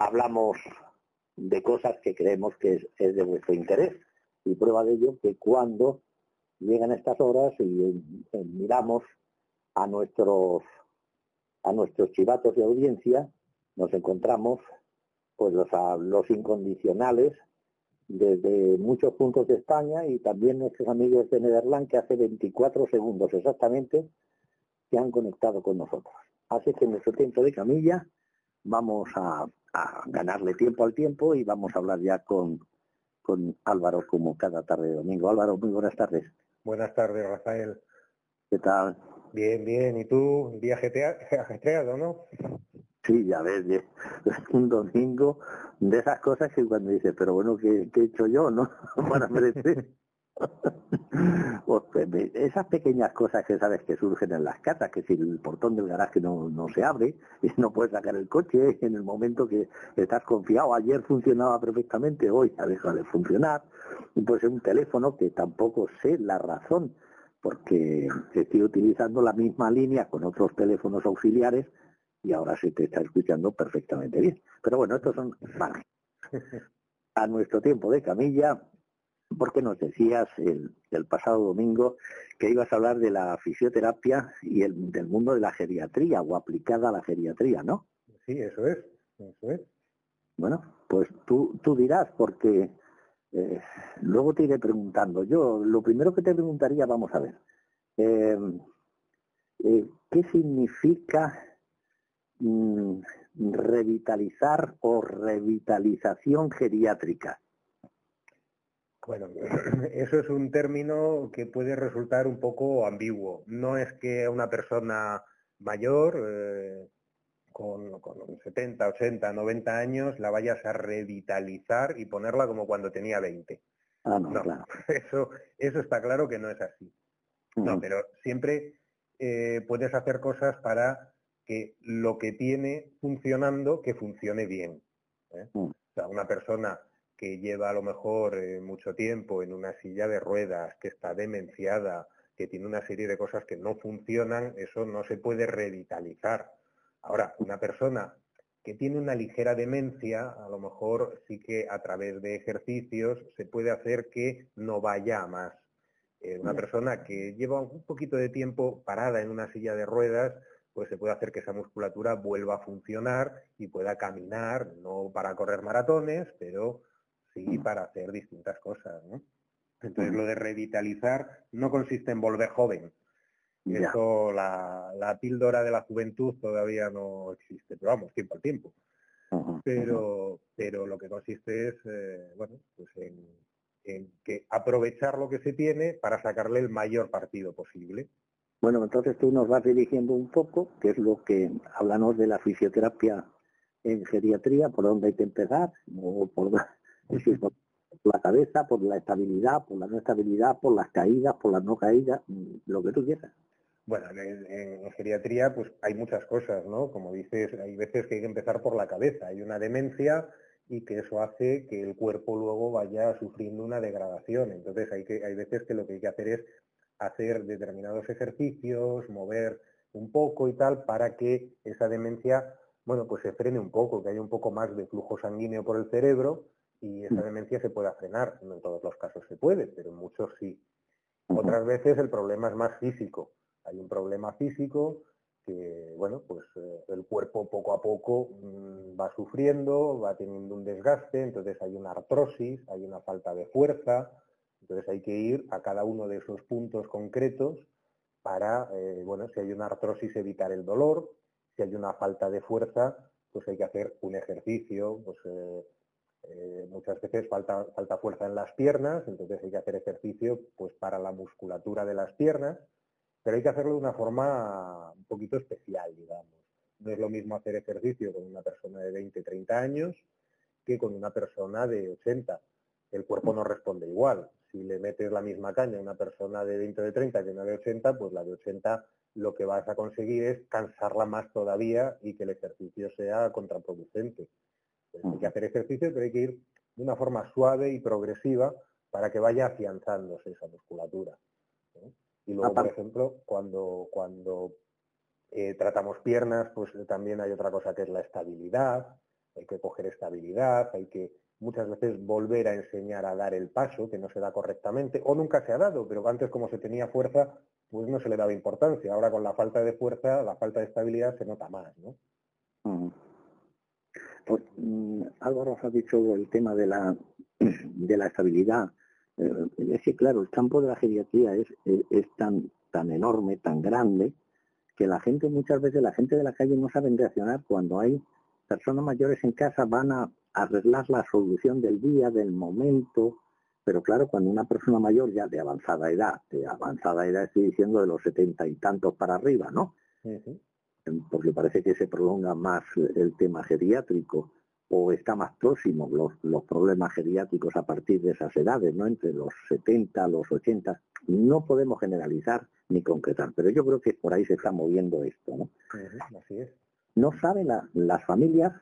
hablamos de cosas que creemos que es, de vuestro interés. Y prueba de ello que cuando llegan estas horas y miramos a nuestros a nuestros chivatos de audiencia, nos encontramos pues los, los incondicionales desde muchos puntos de España y también nuestros amigos de Nederland que hace 24 segundos exactamente se han conectado con nosotros. Así que nuestro tiempo de camilla vamos a, ganarle tiempo al tiempo y vamos a hablar ya con, con Álvaro como cada tarde de domingo. Álvaro, muy buenas tardes. Buenas tardes, Rafael. ¿Qué tal? Bien, bien. ¿Y tú? ¿Día ajetreado, no? Sí, ya ves, un domingo de esas cosas que cuando dices, pero bueno, ¿qué, he hecho yo, no? Para merecer. Pues, esas pequeñas cosas que sabes que surgen en las casas, que si el portón del garaje no, no se abre y no puedes sacar el coche en el momento que estás confiado, ayer funcionaba perfectamente, hoy ha dejado de funcionar, y pues un teléfono que tampoco sé la razón, porque estoy utilizando la misma línea con otros teléfonos auxiliares y ahora se te está escuchando perfectamente bien. Pero bueno, estos son A nuestro tiempo de camilla, porque nos decías el, pasado domingo que ibas a hablar de la fisioterapia y el, del mundo de la geriatría o aplicada a la geriatría, ¿no? Sí, eso es, eso es. Bueno, pues tú, tú dirás, porque eh, luego te iré preguntando. Yo, lo primero que te preguntaría, vamos a ver, eh, eh, ¿qué significa Mm, revitalizar o revitalización geriátrica? Bueno, eso es un término que puede resultar un poco ambiguo. No es que una persona mayor, eh, con, 70, 80, 90 años, la vayas a revitalizar y ponerla como cuando tenía 20. Ah, no, claro. Eso, eso está claro que no es así. No, pero siempre eh, puedes hacer cosas para que lo que tiene funcionando, que funcione bien. ¿eh? Mm. O sea, una persona que lleva a lo mejor eh, mucho tiempo en una silla de ruedas, que está demenciada, que tiene una serie de cosas que no funcionan, eso no se puede revitalizar. Ahora, una persona que tiene una ligera demencia, a lo mejor sí que a través de ejercicios se puede hacer que no vaya a más. Eh, una persona que lleva un poquito de tiempo parada en una silla de ruedas, pues se puede hacer que esa musculatura vuelva a funcionar y pueda caminar, no para correr maratones, pero sí para hacer distintas cosas. Entonces lo de revitalizar no consiste en volver joven. Eso, la, píldora de la juventud todavía no existe, pero vamos, tiempo al tiempo. pero, pero lo que consiste es, eh, bueno, pues en, en que aprovechar lo que se tiene para sacarle el mayor partido posible. Bueno, entonces tú nos vas dirigiendo un poco, que es lo que hablamos de la fisioterapia en geriatría, por dónde hay que empezar, o por, la cabeza, por la estabilidad, por la no estabilidad, por las caídas, por las no caídas, lo que tú quieras. Bueno, en, geriatría pues hay muchas cosas, ¿no? Como dices, hay veces que hay que empezar por la cabeza, hay una demencia y que eso hace que el cuerpo luego vaya sufriendo una degradación. Entonces hay, que, hay veces que lo que hay que hacer es hacer determinados ejercicios, mover un poco y tal, para que esa demencia, bueno, pues se frene un poco, que haya un poco más de flujo sanguíneo por el cerebro y esa mm. demencia se pueda frenar. No en todos los casos se puede, pero en muchos sí. Otras veces el problema es más físico. Hay un problema físico que, bueno, pues eh, el cuerpo poco a poco mm, va sufriendo, va teniendo un desgaste, entonces hay una artrosis, hay una falta de fuerza, entonces hay que ir a cada uno de esos puntos concretos para, eh, bueno, si hay una artrosis evitar el dolor, si hay una falta de fuerza, pues hay que hacer un ejercicio, pues eh, eh, muchas veces falta, falta fuerza en las piernas, entonces hay que hacer ejercicio pues para la musculatura de las piernas, pero hay que hacerlo de una forma un poquito especial, digamos. No es lo mismo hacer ejercicio con una persona de 20, 30 años que con una persona de 80. El cuerpo no responde igual si le metes la misma caña a una persona de 20 o de 30 que una de 80, pues la de 80 lo que vas a conseguir es cansarla más todavía y que el ejercicio sea contraproducente. Hay que hacer ejercicio, pero hay que ir de una forma suave y progresiva para que vaya afianzándose esa musculatura. Y luego, por ejemplo, cuando, cuando eh, tratamos piernas, pues también hay otra cosa que es la estabilidad. Hay que coger estabilidad, hay que muchas veces volver a enseñar a dar el paso, que no se da correctamente, o nunca se ha dado, pero antes como se tenía fuerza, pues no se le daba importancia. Ahora con la falta de fuerza, la falta de estabilidad se nota más, ¿no? Pues, mm, Álvaro ha dicho el tema de la, de la estabilidad. Eh, es que, claro, el campo de la geriatría es, es, tan, tan enorme, tan grande, que la gente, muchas veces, la gente de la calle no sabe reaccionar cuando hay personas mayores en casa, van a arreglar la solución del día, del momento, pero claro, cuando una persona mayor ya de avanzada edad, de avanzada edad estoy diciendo de los setenta y tantos para arriba, ¿no? Porque parece que se prolonga más el tema geriátrico o está más próximo los, los problemas geriátricos a partir de esas edades, ¿no? Entre los 70, los 80. No podemos generalizar ni concretar, pero yo creo que por ahí se está moviendo esto, ¿no? Así es. No saben las familias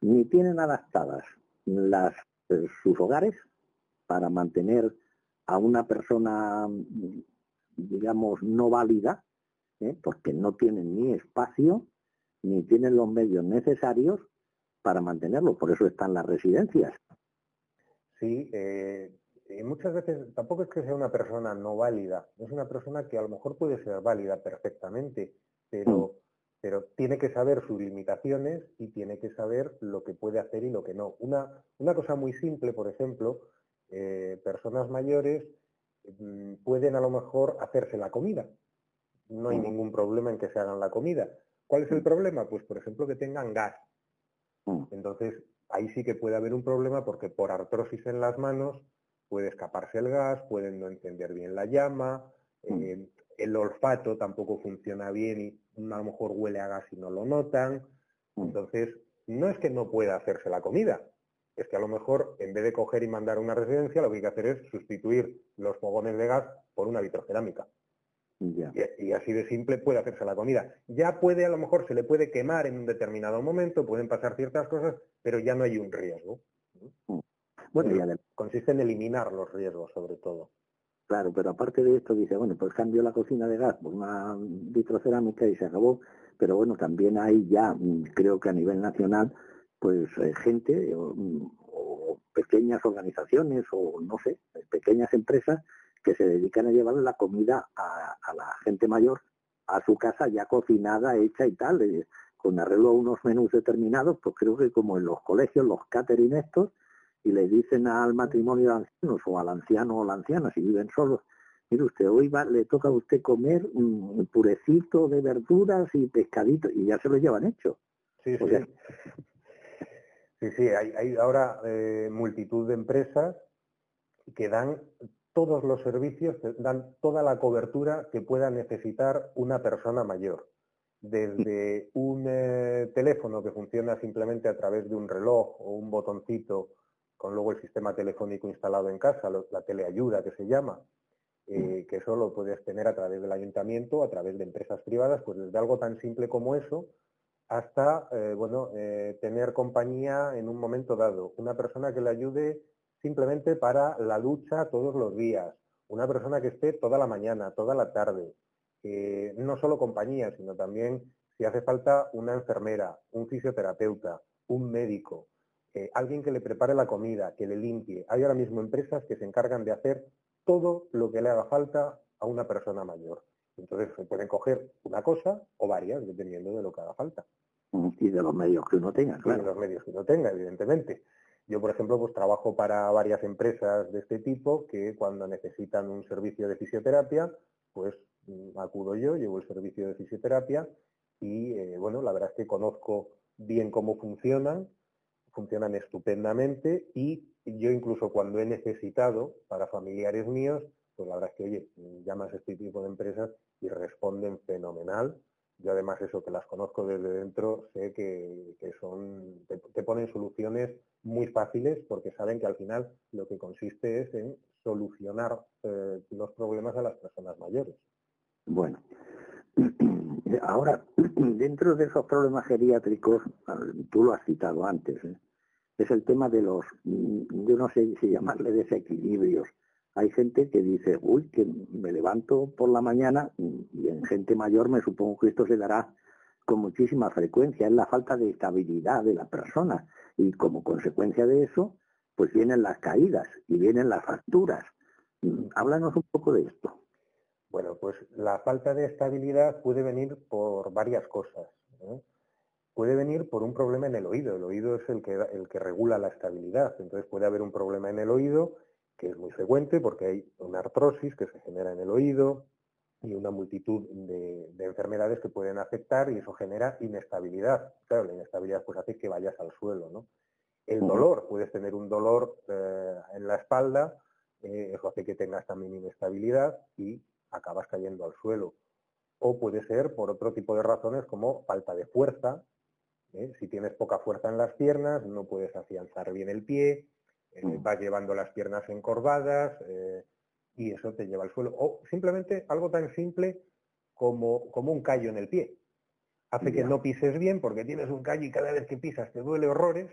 ni tienen adaptadas las, eh, sus hogares para mantener a una persona, digamos, no válida, ¿eh? porque no tienen ni espacio, ni tienen los medios necesarios para mantenerlo. Por eso están las residencias. Sí, eh, muchas veces tampoco es que sea una persona no válida, es una persona que a lo mejor puede ser válida perfectamente, pero, mm. pero tiene que saber sus limitaciones y tiene que saber lo que puede hacer y lo que no. Una, una cosa muy simple, por ejemplo, eh, personas mayores mm, pueden a lo mejor hacerse la comida. No hay ningún problema en que se hagan la comida. ¿Cuál es el problema? Pues, por ejemplo, que tengan gas. Entonces, ahí sí que puede haber un problema porque por artrosis en las manos puede escaparse el gas, pueden no encender bien la llama, eh, el olfato tampoco funciona bien y a lo mejor huele a gas y no lo notan. Entonces, no es que no pueda hacerse la comida, es que a lo mejor en vez de coger y mandar a una residencia, lo que hay que hacer es sustituir los fogones de gas por una vitrocerámica. Y, así de simple puede hacerse la comida. Ya puede, a lo mejor se le puede quemar en un determinado momento, pueden pasar ciertas cosas, pero ya no hay un riesgo. Mm. Bueno, consiste en eliminar los riesgos, sobre todo. Claro, pero aparte de esto dice, bueno, pues cambio la cocina de gas por una vitrocerámica y se acabó. Pero bueno, también hay ya, mm, creo que a nivel nacional, pues eh, gente o, pequeñas organizaciones o no sé, pequeñas empresas que se dedican a llevar la comida a, la gente mayor a su casa ya cocinada, hecha y tal, eh, con arreglo a unos menús determinados, pues creo que como en los colegios, los catering estos, y le dicen al matrimonio de ancianos o al anciano o la anciana, si viven solos, mire usted, hoy va, le toca a usted comer un purecito de verduras y pescadito, y ya se lo llevan hecho. Sí, sí. Sí, sí, hay, ahora eh, multitud de empresas que dan todos los servicios, dan toda la cobertura que pueda necesitar una persona mayor. Desde un eh, teléfono que funciona simplemente a través de un reloj o un botoncito con luego el sistema telefónico instalado en casa, la teleayuda que se llama, eh, que eso lo puedes tener a través del ayuntamiento, a través de empresas privadas, pues desde algo tan simple como eso hasta eh, bueno, eh, tener compañía en un momento dado, una persona que le ayude simplemente para la ducha todos los días, una persona que esté toda la mañana, toda la tarde, no solo compañía, sino también si hace falta una enfermera, un fisioterapeuta, un médico, eh, alguien que le prepare la comida, que le limpie. Hay ahora mismo empresas que se encargan de hacer todo lo que le haga falta a una persona mayor. Entonces se pueden coger una cosa o varias, dependiendo de lo que haga falta. Y de los medios que uno tenga, claro. de los medios que uno tenga, evidentemente. Yo, por ejemplo, pues trabajo para varias empresas de este tipo que cuando necesitan un servicio de fisioterapia, pues mm, acudo yo, llevo el servicio de fisioterapia y, eh, bueno, la verdad es que conozco bien cómo funcionan, funcionan estupendamente y yo incluso cuando he necesitado para familiares míos, pues la verdad es que, oye, llamas a este tipo de empresas y responden fenomenal. Yo además eso que las conozco desde dentro, sé que, son, te, ponen soluciones muy fáciles porque saben que al final lo que consiste es en solucionar eh, los problemas a las personas mayores. Bueno, ahora, dentro de esos problemas geriátricos, tú lo has citado antes, ¿eh? es el tema de los, yo no sé si llamarle desequilibrios hay gente que dice, uy, que me levanto por la mañana y en gente mayor me supongo que esto se dará con muchísima frecuencia, es la falta de estabilidad de la persona y como consecuencia de eso, pues vienen las caídas y vienen las fracturas. Mm, háblanos un poco de esto. Bueno, pues la falta de estabilidad puede venir por varias cosas. Puede venir por un problema en el oído. El oído es el que, el que regula la estabilidad. Entonces puede haber un problema en el oído que es muy frecuente porque hay una artrosis que se genera en el oído y una multitud de, enfermedades que pueden afectar y eso genera inestabilidad. Claro, la inestabilidad pues hace que vayas al suelo, ¿no? El dolor, puedes tener un dolor eh, en la espalda, eh, eso hace que tengas también inestabilidad y acabas cayendo al suelo. O puede ser por otro tipo de razones como falta de fuerza. ¿eh? Si tienes poca fuerza en las piernas, no puedes afianzar bien el pie, mm. vas llevando las piernas encorvadas y eso te lleva al suelo. O simplemente algo tan simple como, como un callo en el pie. Hace que no pises bien porque tienes un callo y cada vez que pisas te duele horrores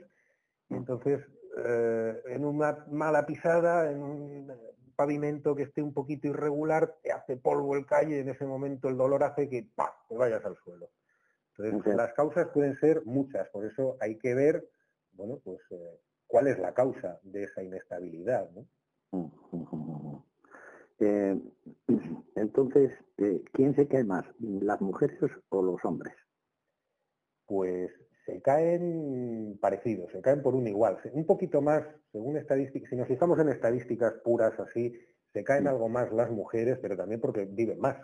entonces, eh, en una mala pisada, en un pavimento que esté un poquito irregular, te hace polvo el calle y en ese momento el dolor hace que ¡pam! te vayas al suelo. Entonces, las causas pueden ser muchas, por eso hay que ver, bueno, pues eh, cuál es la causa de esa inestabilidad. Eh, entonces, ¿quién se cae más, las mujeres o los hombres? Pues se caen parecidos, se caen por un igual. Un poquito más, según estadísticas, si nos fijamos en estadísticas puras así, se caen algo más las mujeres, pero también porque viven más.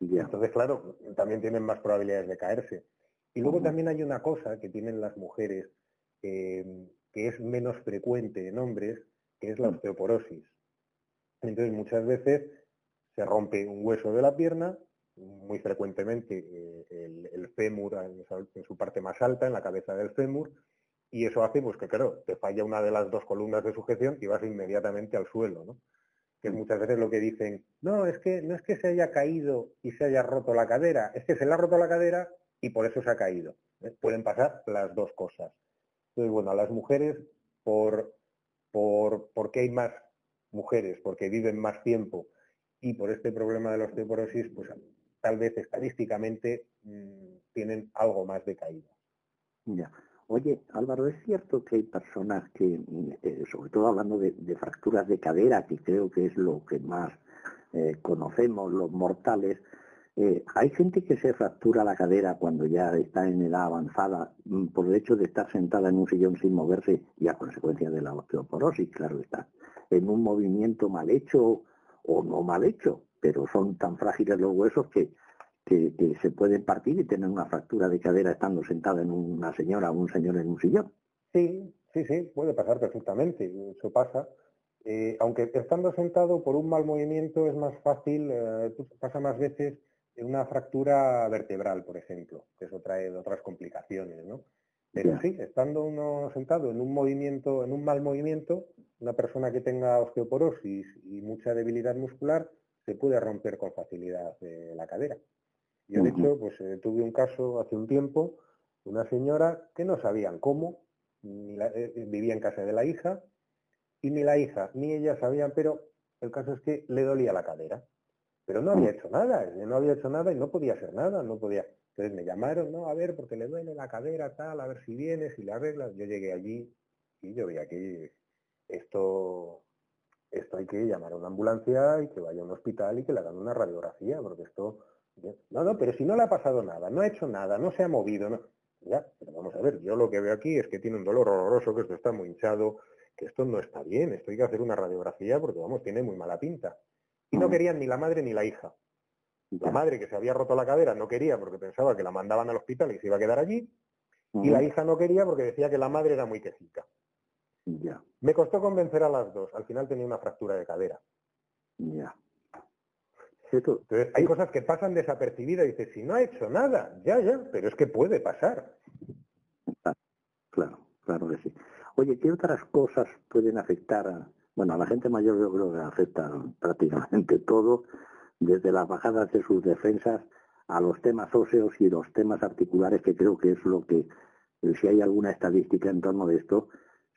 Entonces, claro, también tienen más probabilidades de caerse. Y luego también hay una cosa que tienen las mujeres que es menos frecuente en hombres, que es la mm. osteoporosis. Entonces, muchas veces se rompe un hueso de la pierna muy frecuentemente eh, el, fémur en, su parte más alta, en la cabeza del fémur, y eso hace pues que claro, te falla una de las dos columnas de sujeción y vas inmediatamente al suelo, ¿no? Que es mm. muchas veces lo que dicen, no, es que no es que se haya caído y se haya roto la cadera, es que se le ha roto la cadera y por eso se ha caído. ¿eh? Pueden pasar las dos cosas. Entonces, bueno, a las mujeres, por, por, porque hay más mujeres, porque viven más tiempo y por este problema de la osteoporosis, pues tal vez estadísticamente mm, tienen algo más de caída. Ya. Oye, Álvaro, es cierto que hay personas que, mm, eh, sobre todo hablando de, fracturas de cadera, que creo que es lo que más eh, conocemos, los mortales, eh, hay gente que se fractura la cadera cuando ya está en edad avanzada mm, por el hecho de estar sentada en un sillón sin moverse y a consecuencia de la osteoporosis, claro está, en un movimiento mal hecho o no mal hecho pero son tan frágiles los huesos que, que, se pueden partir y tener una fractura de cadera estando sentada en una señora o un señor en un sillón. Sí, sí, sí, puede pasar perfectamente, eso pasa. Eh, aunque estando sentado por un mal movimiento es más fácil, eh, pasa más veces una fractura vertebral, por ejemplo, que eso trae otras complicaciones, ¿no? Pero sí, estando uno sentado en un movimiento, en un mal movimiento, una persona que tenga osteoporosis y mucha debilidad muscular, se puede romper con facilidad eh, la cadera. Yo, de hecho, pues eh, tuve un caso hace un tiempo, una señora que no sabían cómo, eh, vivía en casa de la hija, y ni la hija ni ella sabían, pero el caso es que le dolía la cadera. Pero no había hecho nada, no había hecho nada y no podía hacer nada, no podía. Entonces me llamaron, no, a ver, porque le duele la cadera, tal, a ver si vienes, si le arreglas. Yo llegué allí y yo vi aquí esto esto hay que llamar a una ambulancia y que vaya a un hospital y que le hagan una radiografía, porque esto... No, no, pero si no le ha pasado nada, no ha hecho nada, no se ha movido, no... Ya, pero vamos a ver, yo lo que veo aquí es que tiene un dolor horroroso, que esto está muy hinchado, que esto no está bien, esto hay que hacer una radiografía porque, vamos, tiene muy mala pinta. Y no querían ni la madre ni la hija. La madre que se había roto la cadera no quería porque pensaba que la mandaban al hospital y se iba a quedar allí. Y la hija no quería porque decía que la madre era muy quejica. Ya. Me costó convencer a las dos. Al final tenía una fractura de cadera. Ya. Entonces, hay cosas que pasan desapercibidas y dices, si no ha hecho nada, ya, ya, pero es que puede pasar. Claro, claro que sí. Oye, ¿qué otras cosas pueden afectar a, bueno, a la gente mayor yo creo que afecta prácticamente todo, desde las bajadas de sus defensas a los temas óseos y los temas articulares, que creo que es lo que, si hay alguna estadística en torno de esto,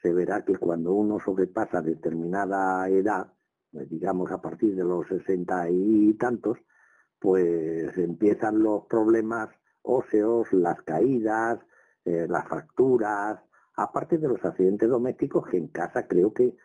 se verá que cuando uno sobrepasa determinada edad, pues digamos a partir de los sesenta y tantos, pues empiezan los problemas óseos, las caídas, eh, las fracturas, aparte de los accidentes domésticos que en casa creo que,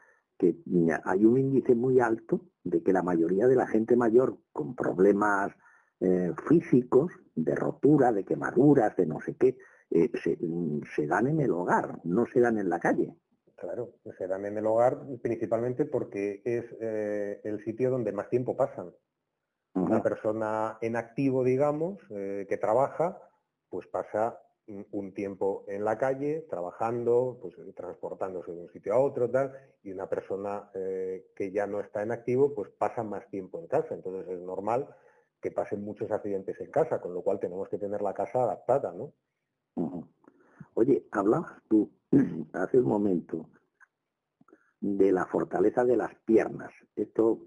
que hay un índice muy alto de que la mayoría de la gente mayor con problemas eh, físicos, de rotura, de quemaduras, de no sé qué, eh, se, dan en el hogar, no se dan en la calle. Claro, se dan en el hogar principalmente porque es el sitio donde más tiempo pasan. Una persona en activo, digamos, que trabaja, pues pasa un tiempo en la calle, trabajando, pues transportándose de un sitio a otro, tal, y una persona eh, que ya no está en activo, pues pasa más tiempo en casa. Entonces es normal que pasen muchos accidentes en casa, con lo cual tenemos que tener la casa adaptada, ¿no? Oye, hablabas tú hace un momento de la fortaleza de las piernas. Esto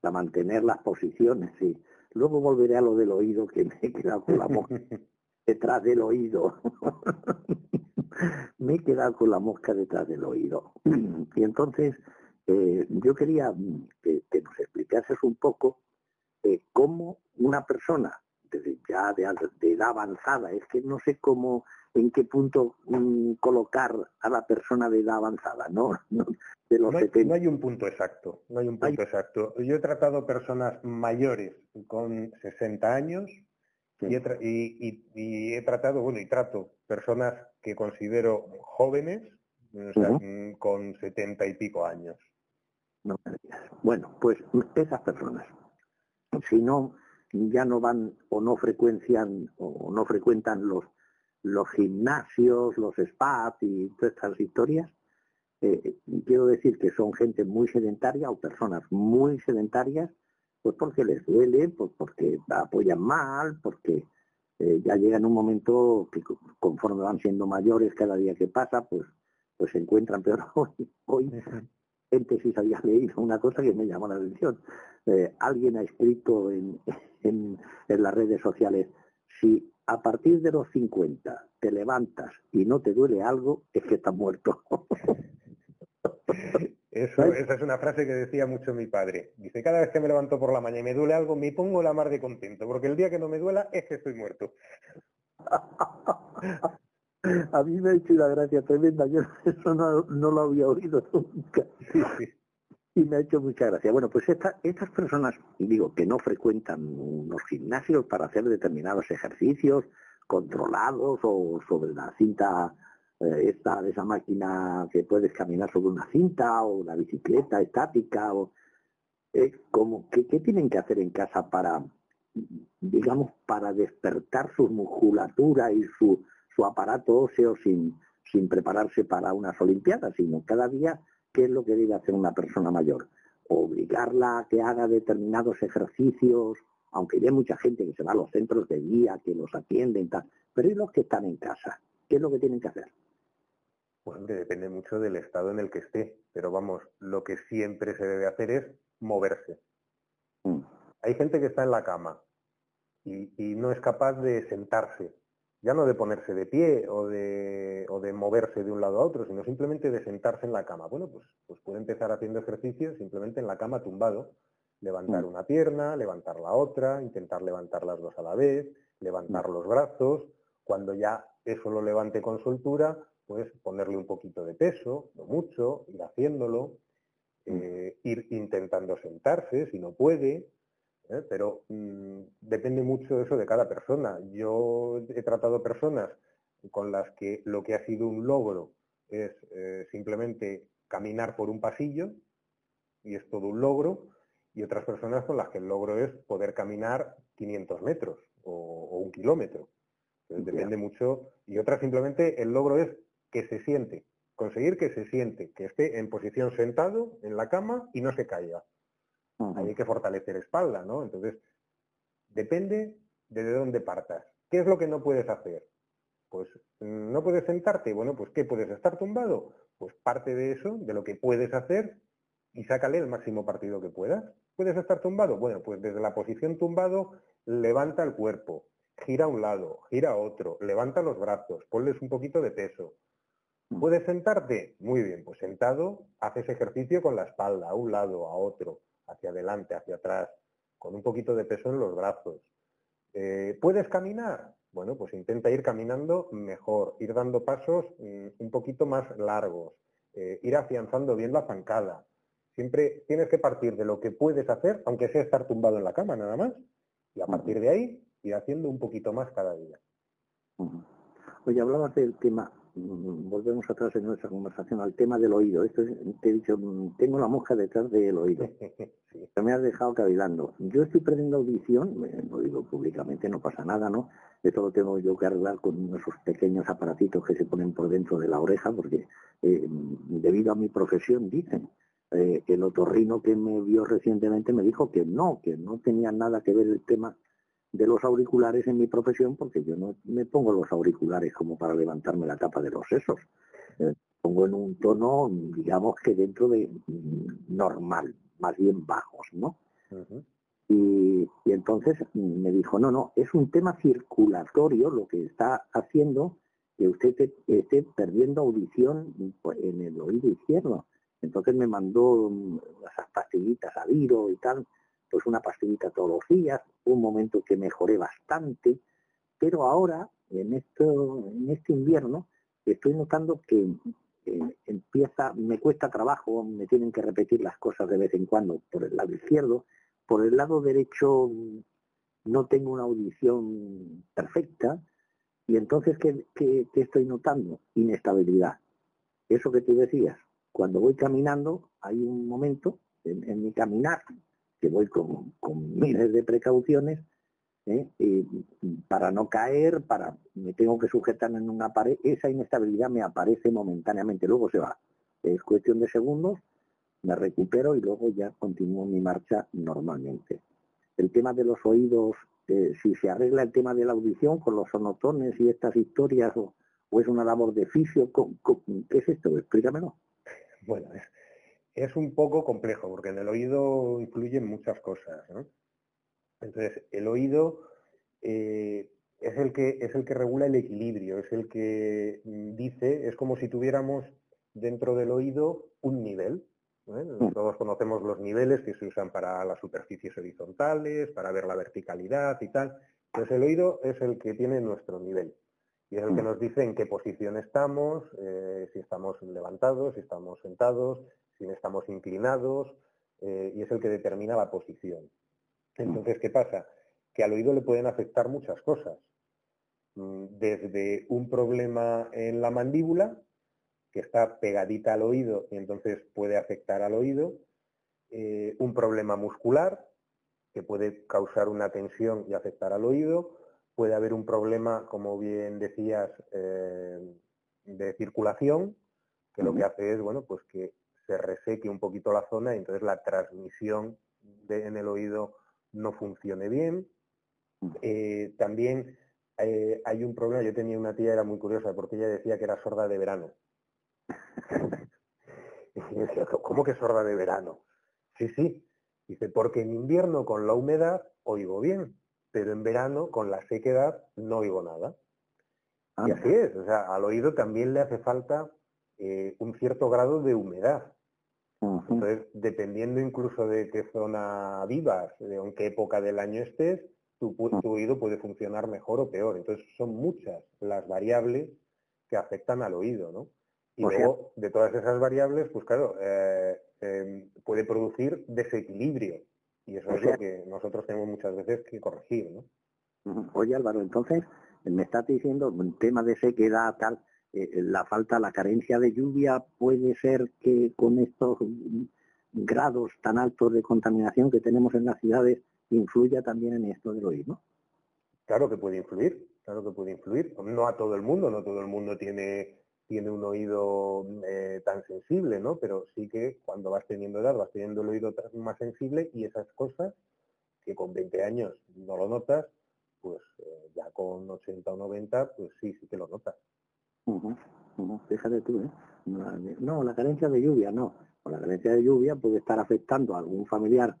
para mantener las posiciones, sí. Luego volveré a lo del oído que me he quedado con la mosca. detrás del oído. Me he quedado con la mosca detrás del oído. y entonces eh, yo quería que, nos explicases un poco eh, cómo una persona ya de, edad avanzada, es que no sé cómo, en qué punto mm, colocar a la persona de edad avanzada, ¿no? No, hay, no hay, un punto exacto, no hay un punto exacto. Yo he tratado personas mayores con 60 años, y, he tratado, bueno, y trato personas que considero jóvenes, mm, con setenta y pico años. bueno, pues esas personas, si no, ya no van o no frecuencian o no frecuentan los, los gimnasios, los spas y todas estas historias, eh, quiero decir que son gente muy sedentaria o personas muy sedentarias pues porque les duele, pues porque apoyan mal, porque eh, ya llega en un momento que conforme van siendo mayores cada día que pasa, pues pues se encuentran peor hoy. Hoy, gente si había leído una cosa que me llamó la atención. Eh, alguien ha escrito en, en, en las redes sociales, si a partir de los 50 te levantas y no te duele algo, es que estás muerto. Eso, esa es una frase que decía mucho mi padre. Dice, cada vez que me levanto por la mañana y me duele algo, me pongo la mar de contento, porque el día que no me duela es que estoy muerto. A mí me ha hecho una gracia tremenda, yo eso no, lo había oído nunca. Y me ha hecho mucha gracia. Bueno, pues estas personas, digo, que no frecuentan unos gimnasios para hacer determinados ejercicios controlados o sobre la cinta eh, esta esa máquina que puedes caminar sobre una cinta o una bicicleta estática o eh, como ¿qué, tienen que hacer en casa para digamos para despertar su musculatura y su, su aparato óseo sin, sin prepararse para unas olimpiadas sino cada día qué es lo que debe hacer una persona mayor obligarla a que haga determinados ejercicios aunque hay mucha gente que se va a los centros de día que los atienden tal pero hay los que están en casa qué es lo que tienen que hacer pues depende mucho del estado en el que esté, pero vamos, lo que siempre se debe hacer es moverse. Mm. Hay gente que está en la cama y, no es capaz de sentarse, ya no de ponerse de pie o de, o de moverse de un lado a otro, sino simplemente de sentarse en la cama. Bueno, pues, pues puede empezar haciendo ejercicio simplemente en la cama tumbado, levantar mm. una pierna, levantar la otra, intentar levantar las dos a la vez, levantar mm. los brazos, cuando ya eso lo levante con soltura, pues ponerle un poquito de peso, no mucho, ir haciéndolo, mm. eh, ir intentando sentarse si no puede, ¿eh? pero mm, depende mucho eso de cada persona. Yo he tratado personas con las que lo que ha sido un logro es eh, simplemente caminar por un pasillo, y es todo un logro, y otras personas con las que el logro es poder caminar 500 metros o, un kilómetro. depende mucho, y otras simplemente el logro es que se siente, conseguir que se siente, que esté en posición sentado en la cama y no se caiga. hay que fortalecer espalda, ¿no? Entonces, depende de dónde partas. ¿Qué es lo que no puedes hacer? Pues mm, no puedes sentarte. Bueno, pues ¿qué puedes estar tumbado? Pues parte de eso, de lo que puedes hacer, y sácale el máximo partido que puedas. ¿Puedes estar tumbado? Bueno, pues desde la posición tumbado, levanta el cuerpo, gira a un lado, gira a otro, levanta los brazos, ponles un poquito de peso, ¿Puedes sentarte? Muy bien, pues sentado haces ejercicio con la espalda, a un lado, a otro, hacia adelante, hacia atrás, con un poquito de peso en los brazos. Eh, ¿Puedes caminar? Bueno, pues intenta ir caminando mejor, ir dando pasos mm, un poquito más largos, eh, ir afianzando bien la zancada. Siempre tienes que partir de lo que puedes hacer, aunque sea estar tumbado en la cama nada más, y a partir de ahí ir haciendo un poquito más cada día. Oye, hablabas del tema Mm, volvemos atrás en nuestra conversación al tema del oído. Esto te he dicho, tengo la mosca detrás del oído. Me has dejado cavilando. Yo estoy perdiendo audición, lo digo públicamente, no pasa nada, ¿no? Esto lo tengo yo que arreglar con esos pequeños aparatitos que se ponen por dentro de la oreja, porque eh, debido a mi profesión, dicen, eh, el otorrino que me vio recientemente me dijo que no, que no tenía nada que ver el tema de los auriculares en mi profesión porque yo no me pongo los auriculares como para levantarme la tapa de los sesos. Eh, pongo en un tono, digamos que dentro de mm, normal, más bien bajos, ¿no? y, entonces me dijo, no, no, es un tema circulatorio lo que está haciendo que usted esté perdiendo audición en el oído izquierdo. Entonces me mandó mm, esas pastillitas a Viro y tal, pues una pastillita todos los días, un momento que mejoré bastante, pero ahora, en, esto, en este invierno, estoy notando que empieza, me cuesta trabajo, me tienen que repetir las cosas de vez en cuando por el lado izquierdo, por el lado derecho no tengo una audición perfecta, y entonces, ¿qué, qué, estoy notando? Inestabilidad. Eso que tú decías, cuando voy caminando, hay un momento en mi caminar que voy con, miles de precauciones ¿eh? para no caer, para me tengo que sujetar en una pared, esa inestabilidad me aparece momentáneamente, luego se va. Es cuestión de segundos, me recupero y luego ya continúo mi marcha normalmente. El tema de los oídos, eh, si se arregla el tema de la audición con los sonotones y estas historias, o, es una labor de fisio, ¿qué es esto? Explícamelo. Bueno, es, es un poco complejo porque en el oído influyen muchas cosas. Entonces, el oído eh, es, el que, es el que regula el equilibrio, es el que mm, dice, es como si tuviéramos dentro del oído un nivel. Mm. Todos conocemos los niveles que se usan para las superficies horizontales, para ver la verticalidad y tal. Entonces el oído es el que tiene nuestro nivel y es el que mm. nos dice en qué posición estamos, eh, si estamos levantados, si estamos sentados, si estamos inclinados, eh, y es el que determina la posición. Entonces, ¿qué pasa? Que al oído le pueden afectar muchas cosas. Mm, desde un problema en la mandíbula, que está pegadita al oído y entonces puede afectar al oído, eh, un problema muscular, que puede causar una tensión y afectar al oído, puede haber un problema, como bien decías, eh, de circulación, que lo que hace es, bueno, pues que se reseque un poquito la zona y entonces la transmisión en el oído no funcione bien. Eh, también eh, hay un problema, yo tenía una tía, era muy curiosa, porque ella decía que era sorda de verano. y decía, ¿cómo que sorda de verano? Sí, sí. Dice, porque en invierno con la humedad oigo bien, pero en verano con la sequedad no oigo nada. Y así es, o sea, al oído también le hace falta eh, un cierto grado de humedad. Entonces, dependiendo incluso de qué zona vivas, de en qué época del año estés, tu, oído puede funcionar mejor o peor. Entonces, son muchas las variables que afectan al oído, ¿no? Y luego, de todas esas variables, pues claro, eh, em, puede producir desequilibrio. Y eso es lo que nosotros tenemos muchas veces que corregir, ¿no? Oye, Álvaro, entonces, me estás diciendo, un tema de sequedad, tal, la falta, la carencia de lluvia puede ser que con estos grados tan altos de contaminación que tenemos en las ciudades influya también en esto del oído. Claro que puede influir, claro que puede influir. No a todo el mundo, no todo el mundo tiene tiene un oído eh, tan sensible, ¿no? Pero sí que cuando vas teniendo edad vas teniendo el oído más sensible y esas cosas que con 20 años no lo notas, pues eh, ya con 80 o 90, pues sí, sí que lo notas. Fíjate tú, ¿eh? No, la carencia de lluvia, no. la carencia de lluvia puede estar afectando a algún familiar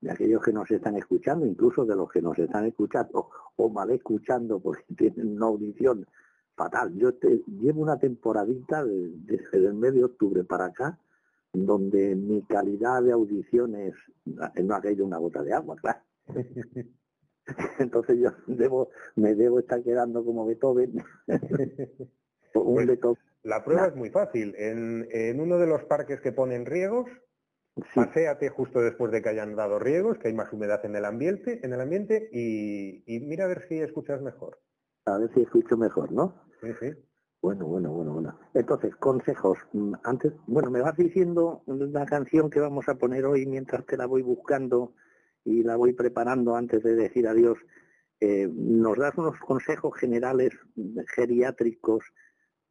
de aquellos que nos están escuchando, incluso de los que nos están escuchando o mal escuchando porque tienen una audición fatal. Yo te, llevo una temporadita desde el medio de octubre para acá, donde mi calidad de audición es, no ha caído una gota de agua, claro. Entonces yo debo, me debo estar quedando como Beethoven. Un pues. La prueba es muy fácil. En, en, uno de los parques que ponen riegos, paséate justo después de que hayan dado riegos, que hay más humedad en el ambiente, en el ambiente y, y mira a ver si escuchas mejor. A ver si escucho mejor, ¿no? Sí, sí. Bueno, bueno, bueno, bueno. Entonces, consejos. Mm, antes, bueno, me vas diciendo la canción que vamos a poner hoy mientras te la voy buscando y la voy preparando antes de decir adiós. Eh, ¿Nos das unos consejos generales geriátricos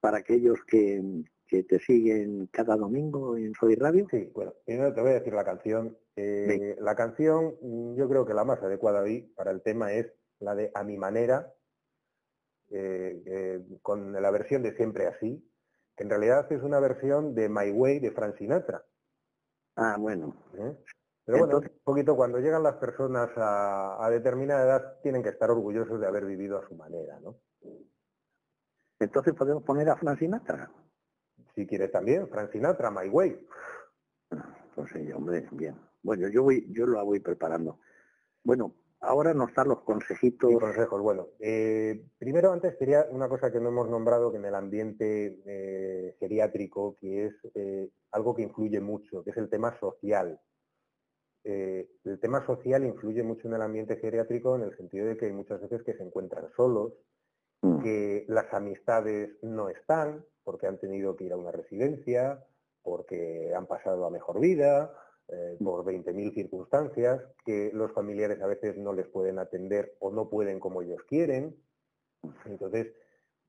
para aquellos que, te siguen cada domingo en Soy Radio? Sí, bueno, primero te voy a decir la canción. Eh, la canción, yo creo que la más adecuada hoy para el tema es la de A mi manera, eh, eh, con la versión de Siempre Así, que en realidad es una versión de My Way de Frank Sinatra. Ah, bueno. Pero bueno, un poquito cuando llegan las personas a, determinada edad tienen que estar orgullosos de haber vivido a su manera, ¿no? Entonces podemos poner a Frank Sinatra. Si quieres también, Frank Sinatra, My Way. Pues sí, hombre, bien. Bueno, yo voy, yo lo voy preparando. Bueno, Ahora nos dan los consejitos. consejos, bueno. Eh, primero, antes quería una cosa que no hemos nombrado que en el ambiente eh, geriátrico, que es eh, algo que influye mucho, que es el tema social. el tema social influye mucho en el ambiente geriátrico en el sentido de que hay muchas veces que se encuentran solos, mm. que las amistades no están porque han tenido que ir a una residencia, porque han pasado a mejor vida, eh, por 20.000 circunstancias, que los familiares a veces no les pueden atender o no pueden como ellos quieren. Entonces,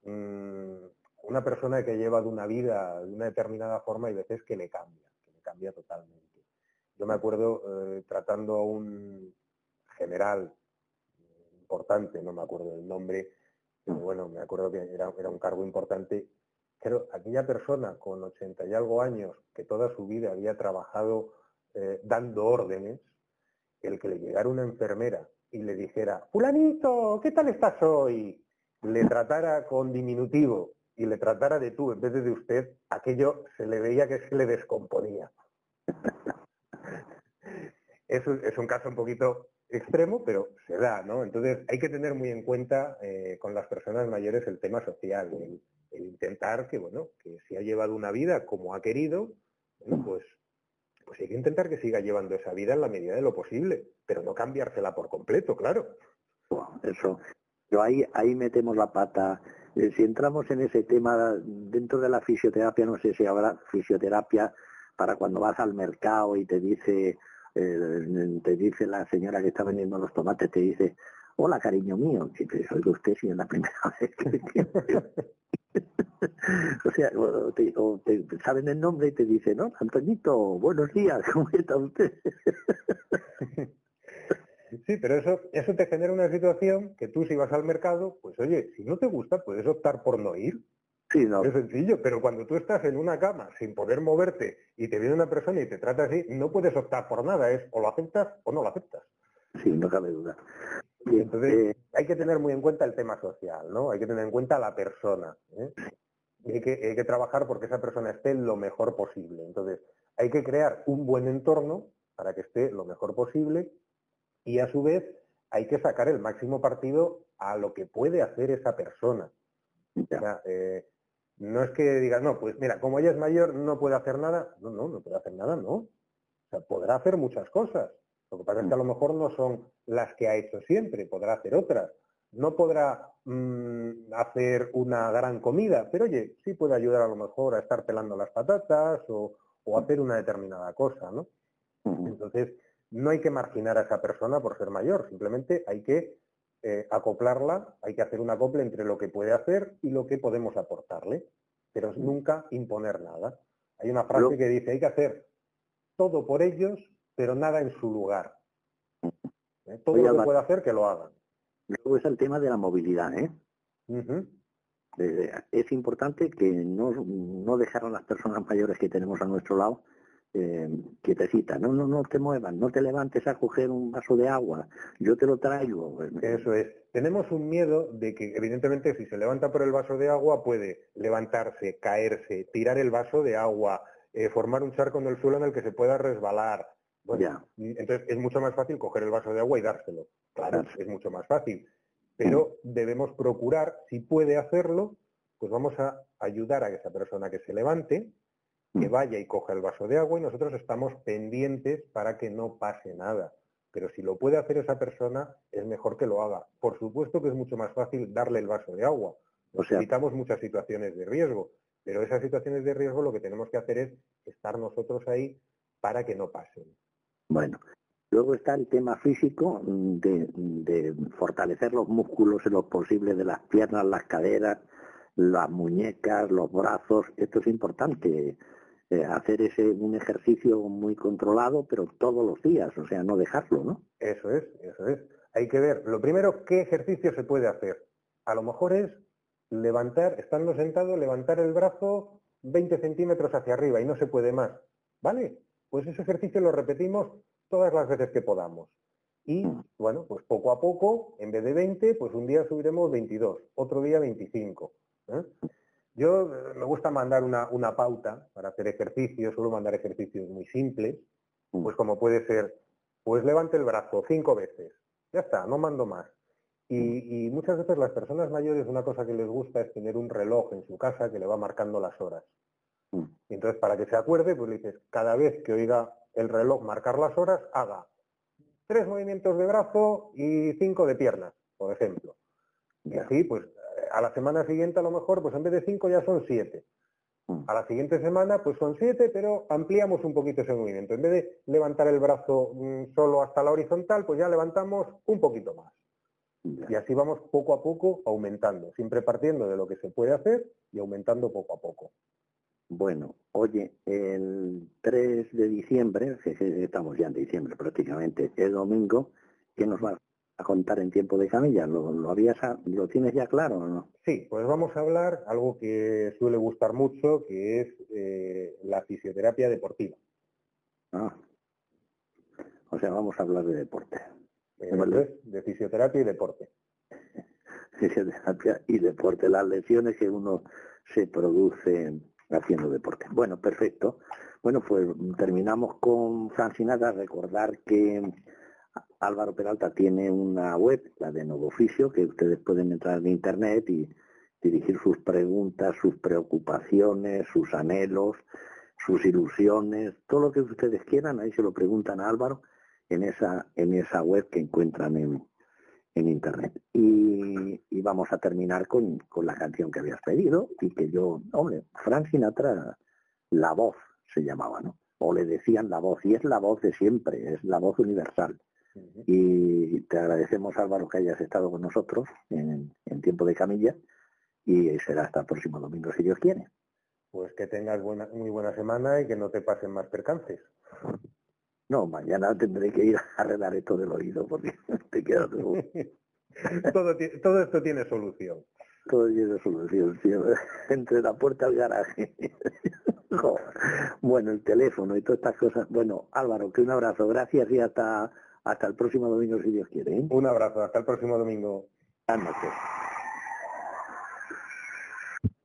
mm, una persona que ha llevado una vida de una determinada forma hay veces que le cambia, que le cambia totalmente. Yo me acuerdo eh, tratando a un general importante, no me acuerdo del nombre, bueno, me acuerdo que era, un cargo importante. Pero aquella persona con 80 y algo años que toda su vida había trabajado eh, dando órdenes, el que le llegara una enfermera y le dijera, fulanito, ¿qué tal estás hoy? Le tratara con diminutivo y le tratara de tú en vez de de usted, aquello se le veía que se le descomponía. es, es un caso un poquito extremo, pero se da, ¿no? Entonces hay que tener muy en cuenta eh, con las personas mayores el tema social, el, intentar que, bueno, que si ha llevado una vida como ha querido, pues pues hay que intentar que siga llevando esa vida en la medida de lo posible, pero no cambiársela por completo, claro. Eso, yo ahí, ahí metemos la pata. Eh, si entramos en ese tema dentro de la fisioterapia, no sé si habrá fisioterapia para cuando vas al mercado y te dice, eh, te dice la señora que está vendiendo los tomates, te dice, hola cariño mío, que soy usted si es la primera vez que o sea, te, saben el nombre y te dicen, ¿no? Antonito, buenos días, ¿cómo está usted? Sí, pero eso, eso te genera una situación que tú si vas al mercado, pues oye, si no te gusta, puedes optar por no ir. Sí, no. Es sencillo, pero cuando tú estás en una cama sin poder moverte y te viene una persona y te trata así, no puedes optar por nada, es o lo aceptas o no lo aceptas. Sí, no cabe duda. Entonces eh, hay que tener muy en cuenta el tema social, ¿no? Hay que tener en cuenta a la persona. ¿eh? Y hay que, hay que trabajar porque esa persona esté lo mejor posible. Entonces, hay que crear un buen entorno para que esté lo mejor posible y a su vez hay que sacar el máximo partido a lo que puede hacer esa persona. Eh, no es que digas, no, pues mira, como ella es mayor no puede hacer nada. No, no, no puede hacer nada, no. O sea, podrá hacer muchas cosas. Lo que pasa es que a lo mejor no son las que ha hecho siempre, podrá hacer otras. No podrá mm, hacer una gran comida, pero oye, sí puede ayudar a lo mejor a estar pelando las patatas o, hacer una determinada cosa, ¿no? Entonces, no hay que marginar a esa persona por ser mayor, simplemente hay que eh, acoplarla, hay que hacer un acople entre lo que puede hacer y lo que podemos aportarle, pero nunca imponer nada. Hay una frase que dice, hay que hacer todo por ellos, pero nada en su lugar. ¿eh? Todo lo que pueda hacer, que lo hagan. Luego es el tema de la movilidad, ¿eh? es importante que no, no dejar a las personas mayores que tenemos a nuestro lado eh, quietecitas, no, no, no te muevas, no te levantes a coger un vaso de agua, yo te lo traigo. Eso es. Tenemos un miedo de que evidentemente si se levanta por el vaso de agua puede levantarse, caerse, tirar el vaso de agua, eh, formar un charco en el suelo en el que se pueda resbalar, Bueno, entonces es mucho más fácil coger el vaso de agua y dárselo. Claro, es mucho más fácil. Pero debemos procurar, si puede hacerlo, pues vamos a ayudar a esa persona que se levante, que vaya y coja el vaso de agua y nosotros estamos pendientes para que no pase nada. Pero si lo puede hacer esa persona, es mejor que lo haga. Por supuesto que es mucho más fácil darle el vaso de agua. Nos evitamos muchas situaciones de riesgo, pero esas situaciones de riesgo lo que tenemos que hacer es estar nosotros ahí para que no pasen. Bueno, luego está el tema físico de, fortalecer los músculos en lo posible de las piernas, las caderas, las muñecas, los brazos. Esto es importante. Eh, hacer ese un ejercicio muy controlado, pero todos los días, o sea, no dejarlo, ¿no? Eso es, eso es. Hay que ver, lo primero, qué ejercicio se puede hacer. A lo mejor es levantar, estando sentado, levantar el brazo 20 centímetros hacia arriba y no se puede más. ¿Vale? Pues ese ejercicio lo repetimos todas las veces que podamos. Y mm. bueno, pues poco a poco, en vez de 20, pues un día subiremos 22, otro día 25. ¿Eh? Yo eh, me gusta mandar una, una, pauta para hacer ejercicios, suelo mandar ejercicios muy simples, mm. pues como puede ser, pues levante el brazo cinco veces. Ya está, no mando más. Y, muchas veces las personas mayores una cosa que les gusta es tener un reloj en su casa que le va marcando las horas. Mm. Y entonces para que se acuerde, pues le dices, cada vez que oiga el reloj marcar las horas, haga tres movimientos de brazo y cinco de piernas, por ejemplo. Y así, pues a la semana siguiente a lo mejor, pues en vez de cinco ya son siete. Mm. A la siguiente semana, pues son siete, pero ampliamos un poquito ese movimiento. En vez de levantar el brazo mm, solo hasta la horizontal, pues ya levantamos un poquito más. Y así vamos poco a poco aumentando, siempre partiendo de lo que se puede hacer y aumentando poco a poco. Bueno, oye, el 3 de diciembre, estamos ya en diciembre prácticamente, es domingo, ¿qué nos va a contar en tiempo de camilla? ¿Lo, lo, habías, ¿Lo tienes ya claro o no? Sí, pues vamos a hablar algo que suele gustar mucho, que es eh, la fisioterapia deportiva. Ah, o sea, vamos a hablar de deporte de fisioterapia y deporte. Fisioterapia y deporte, las lesiones que uno se produce haciendo deporte. Bueno, perfecto. Bueno, pues terminamos con Francinata. Recordar que Álvaro Peralta tiene una web, la de Nuevo Oficio, que ustedes pueden entrar en internet y dirigir sus preguntas, sus preocupaciones, sus anhelos, sus ilusiones, todo lo que ustedes quieran, ahí se lo preguntan a Álvaro en esa, en esa web que encuentran en, en internet. Y, y, vamos a terminar con, con, la canción que habías pedido y que yo, hombre, Frank Sinatra, la voz se llamaba, ¿no? O le decían la voz, y es la voz de siempre, es la voz universal. Y te agradecemos, Álvaro, que hayas estado con nosotros en, en tiempo de camilla y será hasta el próximo domingo, si Dios quiere. Pues que tengas buena, muy buena semana y que no te pasen más percances. No, mañana tendré que ir a arreglar esto del oído porque te quedas todo, todo esto tiene solución. Todo tiene solución, sí. Entre la puerta al garaje. bueno, el teléfono y todas estas cosas. Bueno, Álvaro, que un abrazo. Gracias y hasta, hasta el próximo domingo, si Dios quiere. ¿eh? Un abrazo. Hasta el próximo domingo. Buenas noches.